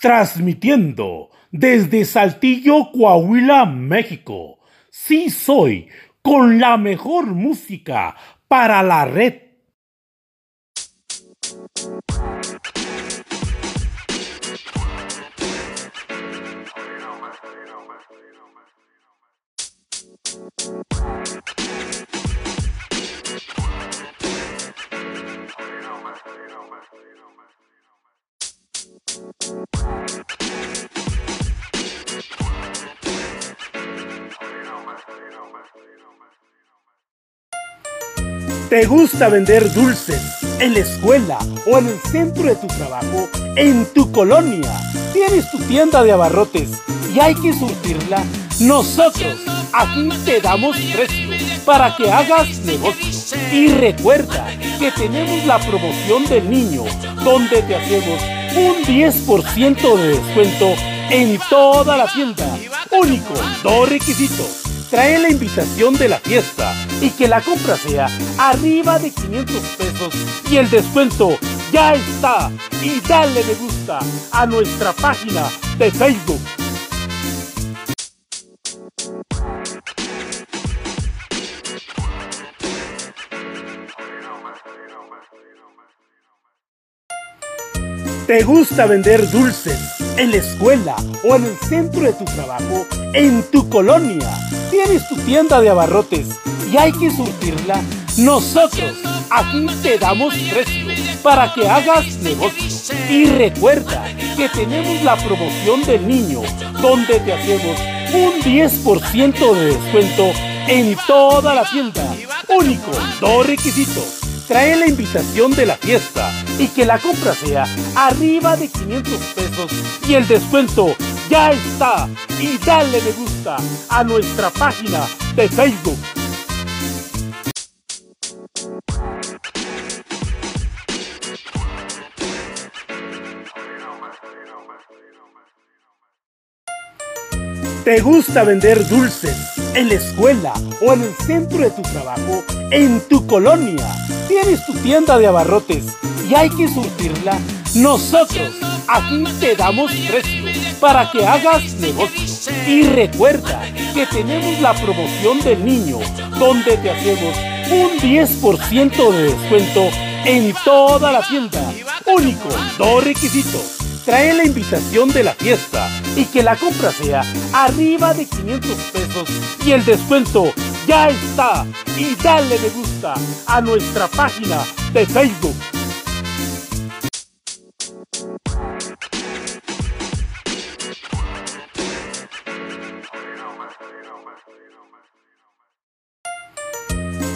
Transmitiendo desde Saltillo, Coahuila, México. Sí soy, con la mejor música para la red. ¿Te gusta vender dulces en la escuela o en el centro de tu trabajo, en tu colonia? ¿Tienes tu tienda de abarrotes y hay que surtirla? Nosotros aquí te damos precio para que hagas negocio. Y recuerda que tenemos la promoción del niño, donde te hacemos un 10% de descuento en toda la tienda. Único, dos requisitos trae la invitación de la fiesta y que la compra sea arriba de 500 pesos y el descuento ya está. Y dale me gusta a nuestra página de Facebook. ¿Te gusta vender dulces en la escuela o en el centro de tu trabajo, en tu colonia? ¿Tienes tu tienda de abarrotes y hay que surtirla? Nosotros aquí te damos precio para que hagas negocio. Y recuerda que tenemos la promoción del niño, donde te hacemos un 10% de descuento en toda la tienda. Único, dos requisitos trae la invitación de la fiesta y que la compra sea arriba de 500 pesos y el descuento ya está. Y dale me gusta a nuestra página de Facebook. ¿Te gusta vender dulces en la escuela o en el centro de tu trabajo, en tu colonia? ¿Tienes tu tienda de abarrotes y hay que surtirla? Nosotros aquí te damos precio para que hagas negocio. Y recuerda que tenemos la promoción del niño, donde te hacemos un 10% de descuento en toda la tienda. Único, dos requisitos trae la invitación de la fiesta y que la compra sea arriba de 500 pesos y el descuento ya está. Y dale me gusta a nuestra página de Facebook.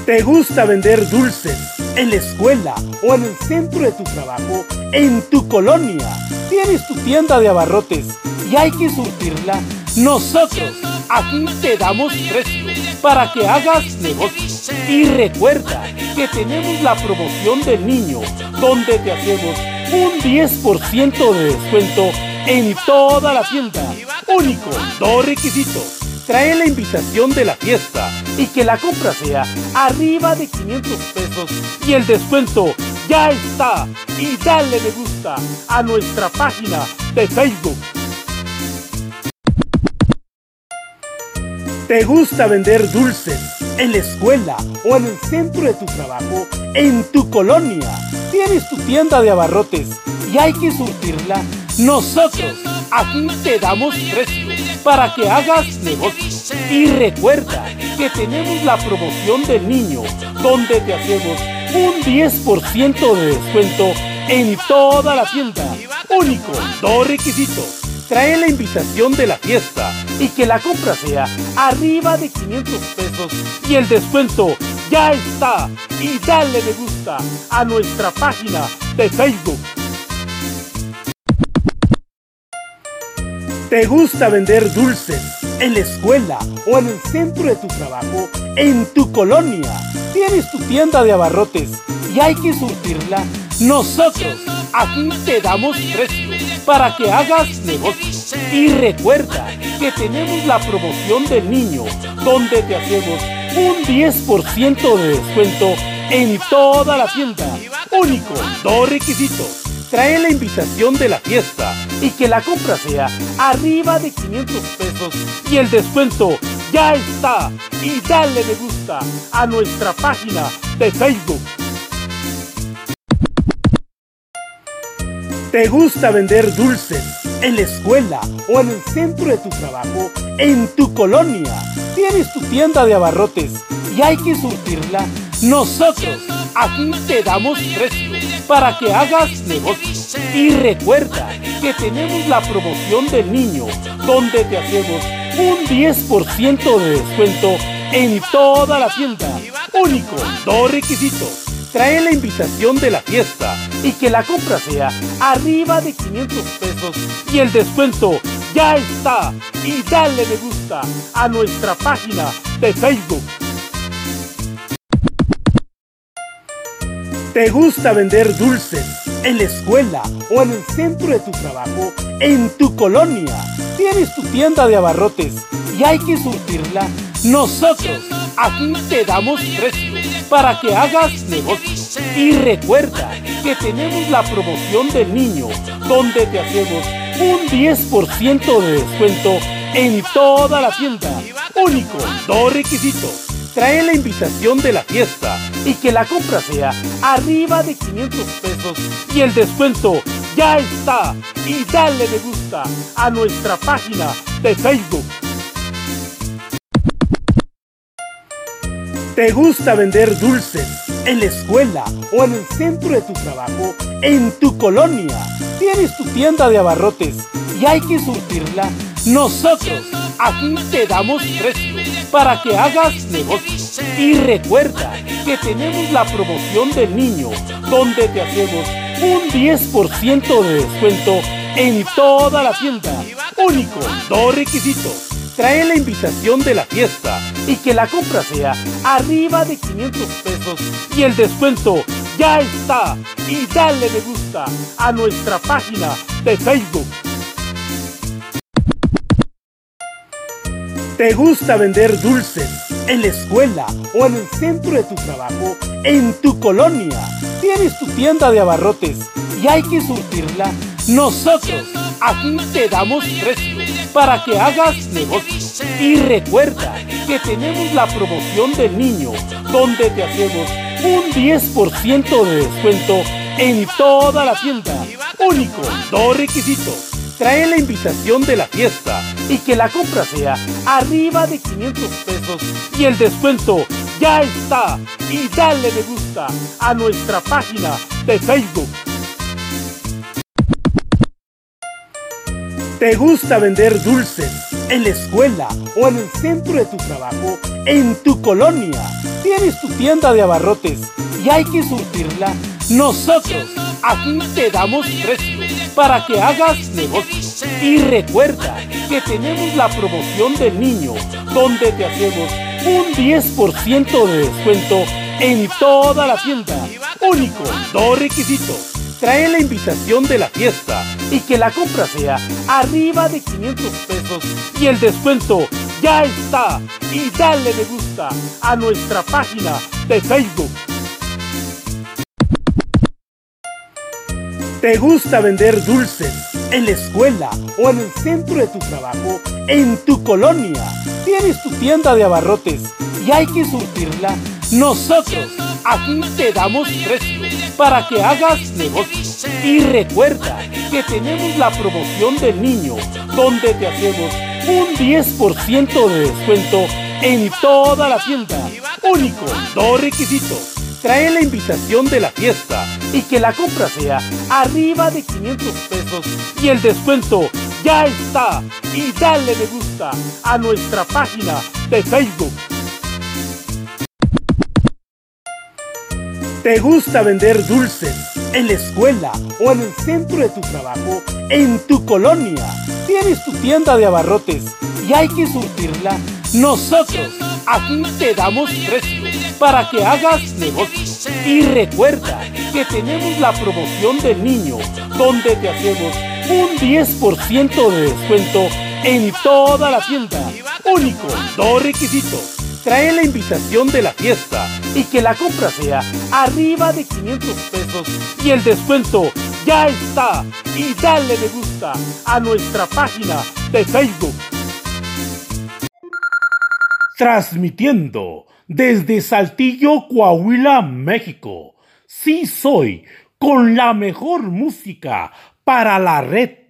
¿Te gusta vender dulces en la escuela o en el centro de tu trabajo, en tu colonia? ¿Tienes tu tienda de abarrotes y hay que surtirla? Nosotros aquí te damos precio para que hagas negocio. Y recuerda que tenemos la promoción del niño, donde te hacemos un 10% de descuento en toda la tienda. Único, dos requisitos trae la invitación de la fiesta y que la compra sea arriba de 500 pesos y el descuento ya está. Y dale me gusta a nuestra página de Facebook. ¿Te gusta vender dulces en la escuela o en el centro de tu trabajo, en tu colonia? ¿Tienes tu tienda de abarrotes y hay que surtirla? Nosotros aquí te damos precio para que hagas negocio. Y recuerda que tenemos la promoción del niño, donde te hacemos un 10% de descuento en toda la tienda. Único, dos requisitos. Trae la invitación de la fiesta y que la compra sea arriba de 500 pesos y el descuento ya está. Y dale me gusta a nuestra página de Facebook. ¿Te gusta vender dulces en la escuela o en el centro de tu trabajo, en tu colonia? ¿Tienes tu tienda de abarrotes y hay que surtirla? Nosotros aquí te damos precio para que hagas negocio. Y recuerda que tenemos la promoción del niño, donde te hacemos un 10% de descuento en toda la tienda. Único, dos requisitos trae la invitación de la fiesta y que la compra sea arriba de 500 pesos y el descuento ya está. Y dale me gusta a nuestra página de Facebook. ¿Te gusta vender dulces en la escuela o en el centro de tu trabajo? ¿En tu colonia? ¿Tienes tu tienda de abarrotes y hay que surtirla? Nosotros aquí te damos precio para que hagas negocio. Y recuerda que tenemos la promoción del niño donde te hacemos un 10% de descuento en toda la tienda. Único, dos requisitos trae la invitación de la fiesta y que la compra sea arriba de 500 pesos y el descuento ya está. Y dale me gusta a nuestra página de Facebook. ¿Te gusta vender dulces en la escuela o en el centro de tu trabajo? ¿En tu colonia? ¿Tienes tu tienda de abarrotes y hay que surtirla? Nosotros aquí te damos precio para que hagas negocio. Y recuerda que tenemos la promoción del niño, donde te hacemos un 10% de descuento en toda la tienda. Único, dos requisitos. Trae la invitación de la fiesta y que la compra sea arriba de 500 pesos y el descuento ya está. Y dale me gusta a nuestra página de Facebook. ¿Te gusta vender dulces en la escuela o en el centro de tu trabajo? ¿En tu colonia? ¿Tienes tu tienda de abarrotes y hay que surtirla? Nosotros aquí te damos precio para que hagas negocio. Y recuerda que tenemos la promoción del niño donde te hacemos un 10% de descuento en toda la tienda. Único, dos requisitos trae la invitación de la fiesta y que la compra sea arriba de 500 pesos y el descuento ya está. Y dale me gusta a nuestra página de Facebook. ¿Te gusta vender dulces en la escuela o en el centro de tu trabajo? ¿En tu colonia? ¿Tienes tu tienda de abarrotes y hay que surtirla? Nosotros aquí te damos precio para que hagas negocio. Y recuerda que tenemos la promoción del niño, donde te hacemos un 10% de descuento en toda la tienda. Único, dos requisitos. Trae la invitación de la fiesta y que la compra sea arriba de 500 pesos y el descuento ya está. Y dale me gusta a nuestra página de Facebook. ¿Te gusta vender dulces en la escuela o en el centro de tu trabajo? ¿En tu colonia? ¿Tienes tu tienda de abarrotes y hay que surtirla? Nosotros aquí te damos precio para que hagas negocio. Y recuerda que tenemos la promoción del niño donde te hacemos un 10% de descuento en toda la tienda. Único, dos requisitos trae la invitación de la fiesta y que la compra sea arriba de 500 pesos y el descuento ya está. Y dale me gusta a nuestra página de Facebook. ¿Te gusta vender dulces en la escuela o en el centro de tu trabajo? ¿En tu colonia? ¿Tienes tu tienda de abarrotes y hay que surtirla? Nosotros aquí te damos precio para que hagas negocio. Y recuerda que tenemos la promoción del niño donde te hacemos un 10% de descuento en toda la tienda. Único, dos requisitos. Trae la invitación de la fiesta y que la compra sea arriba de 500 pesos y el descuento ya está. Y dale me gusta a nuestra página de Facebook. ¿Te gusta vender dulces en la escuela o en el centro de tu trabajo? ¿En tu colonia? ¿Tienes tu tienda de abarrotes y hay que surtirla? Nosotros aquí te damos precio para que hagas negocio. Y recuerda que tenemos la promoción del niño donde te hacemos un 10% de descuento en toda la tienda. Único, dos requisitos trae la invitación de la fiesta y que la compra sea arriba de 500 pesos y el descuento ya está y dale me gusta a nuestra página de Facebook. Transmitiendo desde Saltillo, Coahuila, México. Sí soy con la mejor música para la red.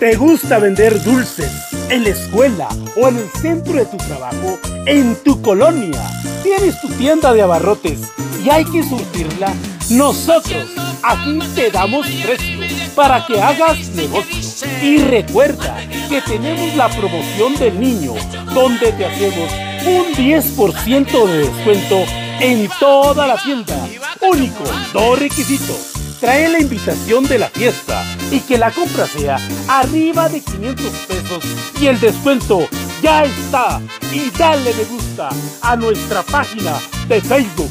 ¿Te gusta vender dulces en la escuela o en el centro de tu trabajo? ¿En tu colonia? ¿Tienes tu tienda de abarrotes y hay que surtirla? Nosotros aquí te damos precio para que hagas negocio. Y recuerda que tenemos la promoción del niño donde te hacemos un 10% de descuento en toda la tienda. Único, dos requisitos. Trae la invitación de la fiesta y que la compra sea arriba de 500 pesos y el descuento ya está. Y dale me gusta a nuestra página de Facebook.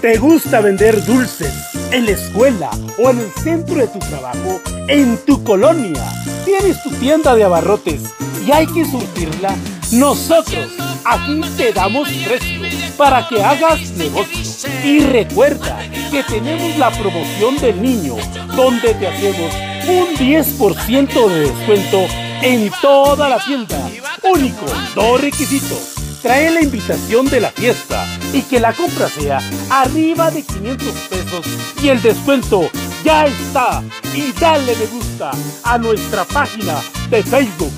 ¿Te gusta vender dulces en la escuela o en el centro de tu trabajo? ¿En tu colonia? ¿Tienes tu tienda de abarrotes y hay que surtirla? Nosotros aquí te damos precio para que hagas negocio. Y recuerda que tenemos la promoción del niño donde te hacemos un 10% de descuento en toda la tienda. Único, dos requisitos. Trae la invitación de la fiesta y que la compra sea arriba de 500 pesos y el descuento ya está. Y dale me gusta a nuestra página de Facebook.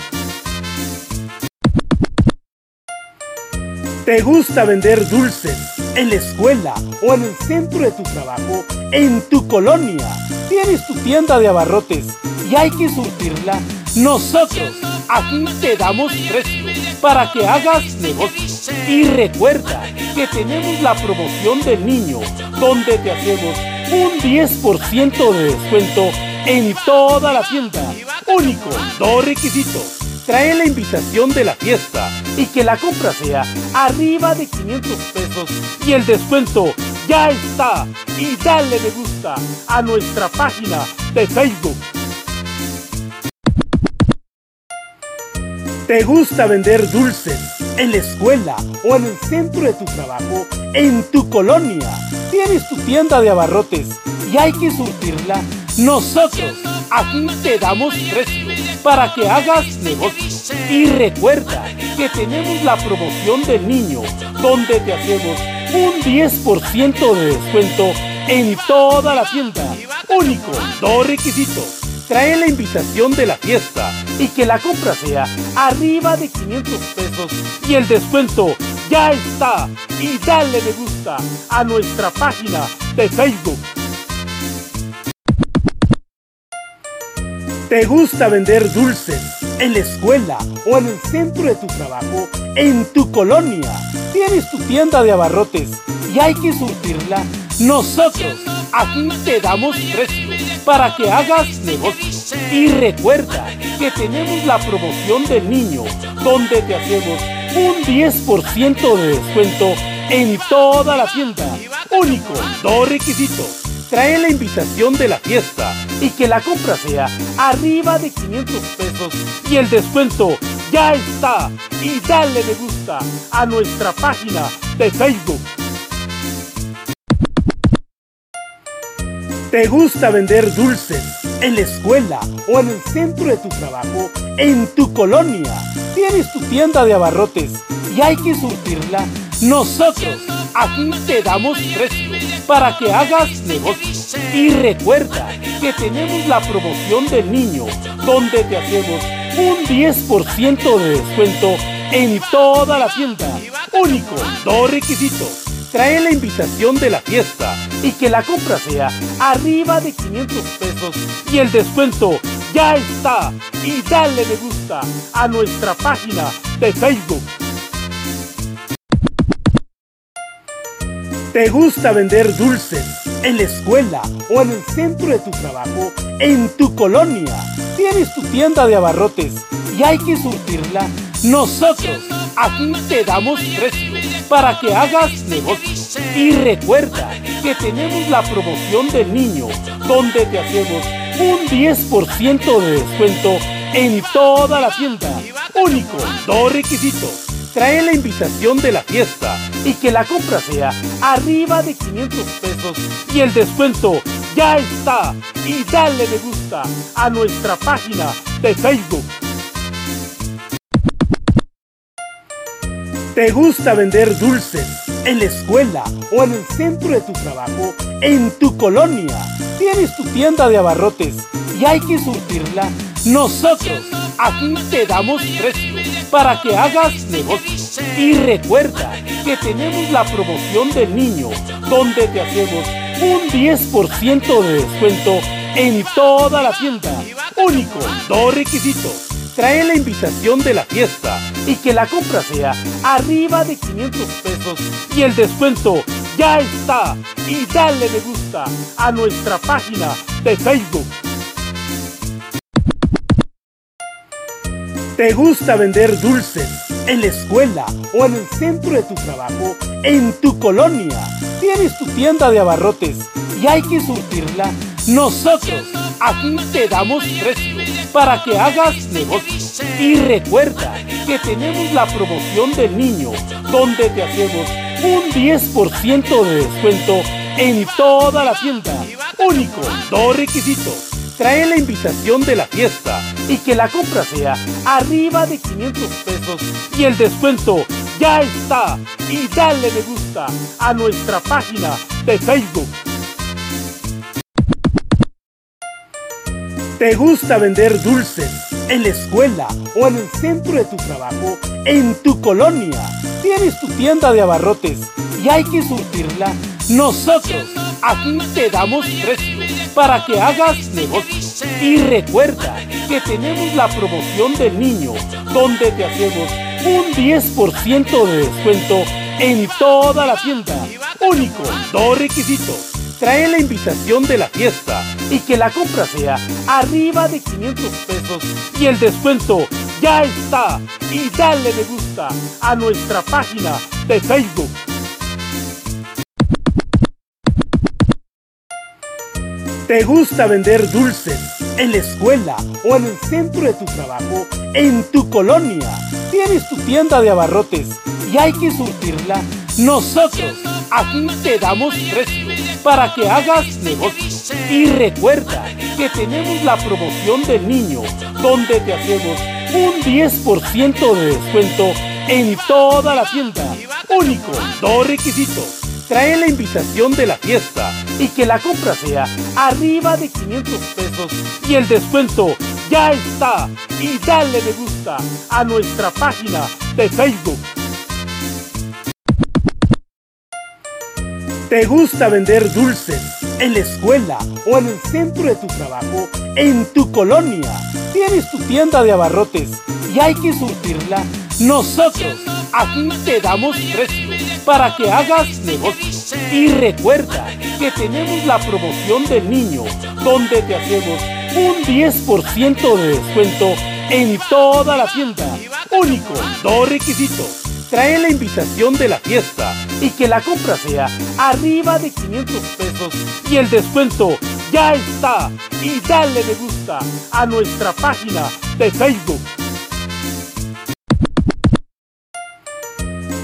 ¿Te gusta vender dulces en la escuela o en el centro de tu trabajo? ¿En tu colonia? ¿Tienes tu tienda de abarrotes y hay que surtirla? Nosotros aquí te damos precio para que hagas negocio. Y recuerda que tenemos la promoción del niño donde te hacemos un 10% de descuento en toda la tienda. Único, dos requisitos trae la invitación de la fiesta y que la compra sea arriba de 500 pesos y el descuento ya está. Y dale me gusta a nuestra página de Facebook. ¿Te gusta vender dulces en la escuela o en el centro de tu trabajo? ¿En tu colonia? ¿Tienes tu tienda de abarrotes y hay que surtirla? Nosotros aquí te damos precio para que hagas negocio. Y recuerda que tenemos la promoción del niño donde te hacemos un 10% de descuento en toda la tienda. Único, dos requisitos. Trae la invitación de la fiesta y que la compra sea arriba de 500 pesos y el descuento ya está. Y dale me gusta a nuestra página de Facebook. ¿Te gusta vender dulces en la escuela o en el centro de tu trabajo? ¿En tu colonia? ¿Tienes tu tienda de abarrotes y hay que surtirla? Nosotros aquí te damos precio para que hagas negocio. Y recuerda que tenemos la promoción del niño donde te hacemos un 10% de descuento en toda la tienda. Único, dos requisitos trae la invitación de la fiesta y que la compra sea arriba de 500 pesos y el descuento ya está. Y dale me gusta a nuestra página de Facebook. ¿Te gusta vender dulces en la escuela o en el centro de tu trabajo? ¿En tu colonia? ¿Tienes tu tienda de abarrotes y hay que surtirla? Nosotros aquí te damos precio para que hagas negocio. Y recuerda que tenemos la promoción del niño donde te hacemos un 10% de descuento en toda la tienda. Único, dos requisitos. Trae la invitación de la fiesta y que la compra sea arriba de 500 pesos y el descuento ya está. Y dale me gusta a nuestra página de Facebook. ¿Te gusta vender dulces en la escuela o en el centro de tu trabajo? ¿En tu colonia? ¿Tienes tu tienda de abarrotes y hay que surtirla? Nosotros aquí te damos precio para que hagas negocio. Y recuerda que tenemos la promoción del niño donde te hacemos un 10% de descuento en toda la tienda. Único, dos requisitos trae la invitación de la fiesta y que la compra sea arriba de 500 pesos y el descuento ya está. Y dale me gusta a nuestra página de Facebook. ¿Te gusta vender dulces en la escuela o en el centro de tu trabajo, en tu colonia? ¿Tienes tu tienda de abarrotes y hay que surtirla? Nosotros aquí te damos precio para que hagas negocio. Y recuerda que tenemos la promoción del niño, donde te hacemos un 10% de descuento en toda la tienda. Único, dos requisitos. Trae la invitación de la fiesta y que la compra sea arriba de 500 pesos y el descuento ya está. Y dale me gusta a nuestra página de Facebook. ¿Te gusta vender dulces en la escuela o en el centro de tu trabajo, en tu colonia? ¿Tienes tu tienda de abarrotes y hay que surtirla? Nosotros aquí te damos precio para que hagas negocio. Y recuerda que tenemos la promoción del niño, donde te hacemos un 10% de descuento en toda la tienda. Único, dos requisitos. Trae la invitación de la fiesta y que la compra sea arriba de 500 pesos y el descuento ya está. Y dale me gusta a nuestra página de Facebook. ¿Te gusta vender dulces en la escuela o en el centro de tu trabajo, en tu colonia? ¿Tienes tu tienda de abarrotes y hay que surtirla? Nosotros aquí te damos precio para que hagas negocio. Y recuerda que tenemos la promoción del niño, donde te hacemos un 10% de descuento en toda la tienda. Único, dos requisitos. Trae la invitación de la fiesta y que la compra sea arriba de 500 pesos y el descuento ya está. Y dale me gusta a nuestra página de Facebook. ¿Te gusta vender dulces en la escuela o en el centro de tu trabajo, en tu colonia? ¿Tienes tu tienda de abarrotes y hay que surtirla? Nosotros aquí te damos precio para que hagas negocio. Y recuerda que tenemos la promoción del niño, donde te hacemos un 10% de descuento en toda la tienda. Único, dos requisitos trae la invitación de la fiesta y que la compra sea arriba de 500 pesos y el descuento ya está. Y dale me gusta a nuestra página de Facebook. ¿Te gusta vender dulces en la escuela o en el centro de tu trabajo, en tu colonia? ¿Tienes tu tienda de abarrotes y hay que surtirla? Nosotros aquí te damos precio para que hagas negocio. Y recuerda que tenemos la promoción del niño, donde te hacemos un 10% de descuento en toda la tienda. Único, dos requisitos. Trae la invitación de la fiesta y que la compra sea arriba de 500 pesos y el descuento ya está. Y dale me gusta a nuestra página de Facebook.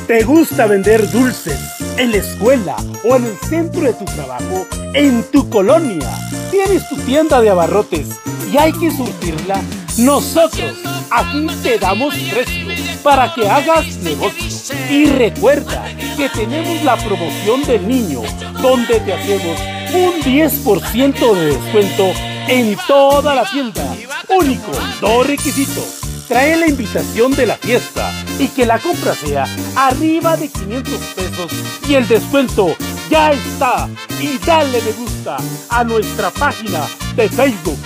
¿Te gusta vender dulces en la escuela o en el centro de tu trabajo, en tu colonia? ¿Tienes tu tienda de abarrotes y hay que surtirla? Nosotros aquí te damos precio para que hagas negocio. Y recuerda que tenemos la promoción del niño, donde te hacemos un 10% de descuento en toda la tienda. Único, dos requisitos trae la invitación de la fiesta y que la compra sea arriba de 500 pesos y el descuento ya está. Y dale me gusta a nuestra página de Facebook.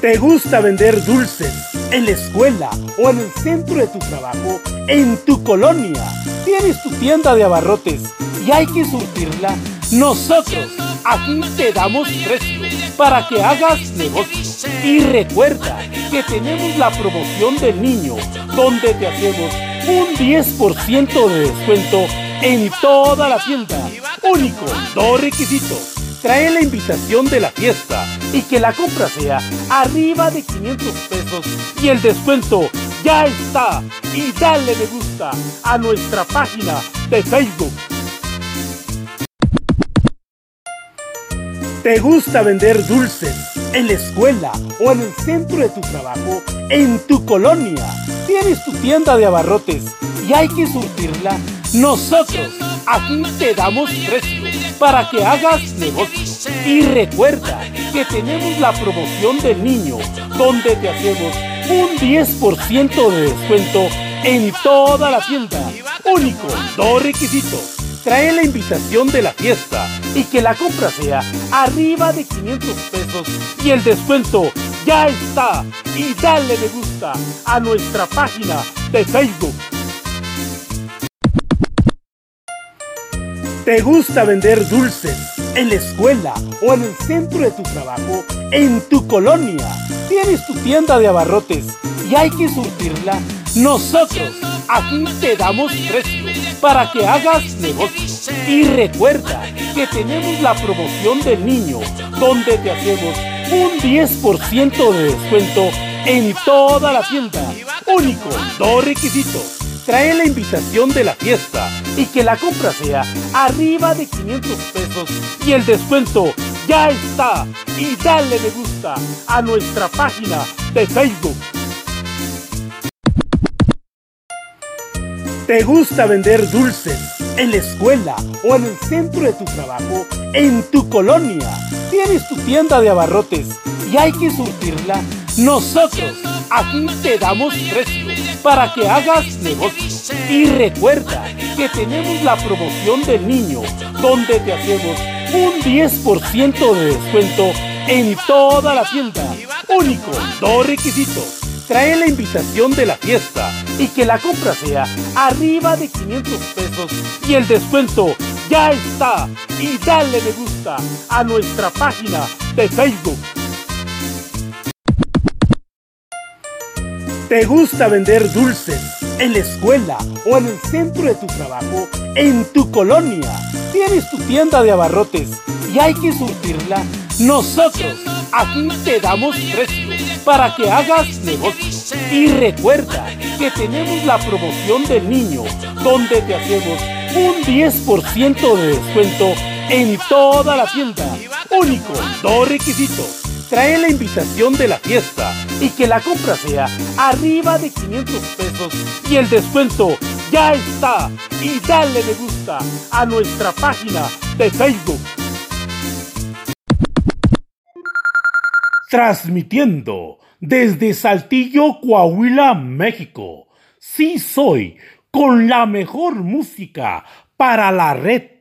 ¿Te gusta vender dulces en la escuela o en el centro de tu trabajo, en tu colonia? ¿Tienes tu tienda de abarrotes y hay que surtirla? Nosotros aquí te damos precio para que hagas negocio. Y recuerda que tenemos la promoción del niño, donde te hacemos un 10% de descuento en toda la tienda. Único, dos requisitos. trae la invitación de la fiesta y que la compra sea arriba de 500 pesos y el descuento ya está. Y dale me gusta a nuestra página de Facebook. ¿Te gusta vender dulces en la escuela o en el centro de tu trabajo? ¿En tu colonia? ¿Tienes tu tienda de abarrotes y hay que surtirla? Nosotros aquí te damos precio para que hagas negocio. Y recuerda que tenemos la promoción del niño donde te hacemos un 10% de descuento en toda la tienda. Único, dos requisitos. Trae la invitación de la fiesta y que la compra sea arriba de 500 pesos y el descuento ya está. Y dale me gusta a nuestra página de Facebook. ¿Te gusta vender dulces en la escuela o en el centro de tu trabajo? ¿En tu colonia? ¿Tienes tu tienda de abarrotes y hay que surtirla? Nosotros aquí te damos precio para que hagas negocio. Y recuerda que tenemos la promoción del niño donde te hacemos un 10% de descuento en toda la tienda. Único, dos requisitos trae la invitación de la fiesta y que la compra sea arriba de 500 pesos y el descuento ya está. Y dale me gusta a nuestra página de Facebook. ¿Te gusta vender dulces en la escuela o en el centro de tu trabajo? ¿En tu colonia? ¿Tienes tu tienda de abarrotes y hay que surtirla? Nosotros aquí te damos precio para que hagas negocio. Y recuerda que tenemos la promoción del niño, donde te hacemos un 10% de descuento en toda la tienda. Único, dos requisitos. Trae la invitación de la fiesta y que la compra sea arriba de 500 pesos y el descuento ya está. Y dale me gusta a nuestra página de Facebook. ¿Te gusta vender dulces en la escuela o en el centro de tu trabajo? ¿En tu colonia? ¿Tienes tu tienda de abarrotes y hay que surtirla? Nosotros aquí te damos precio para que hagas negocio. Y recuerda que tenemos la promoción del niño donde te hacemos un 10% de descuento en toda la tienda. Único, dos requisitos trae la invitación de la fiesta y que la compra sea arriba de 500 pesos y el descuento ya está. Y dale me gusta a nuestra página de Facebook. Transmitiendo desde Saltillo, Coahuila, México. Sí soy con la mejor música para la red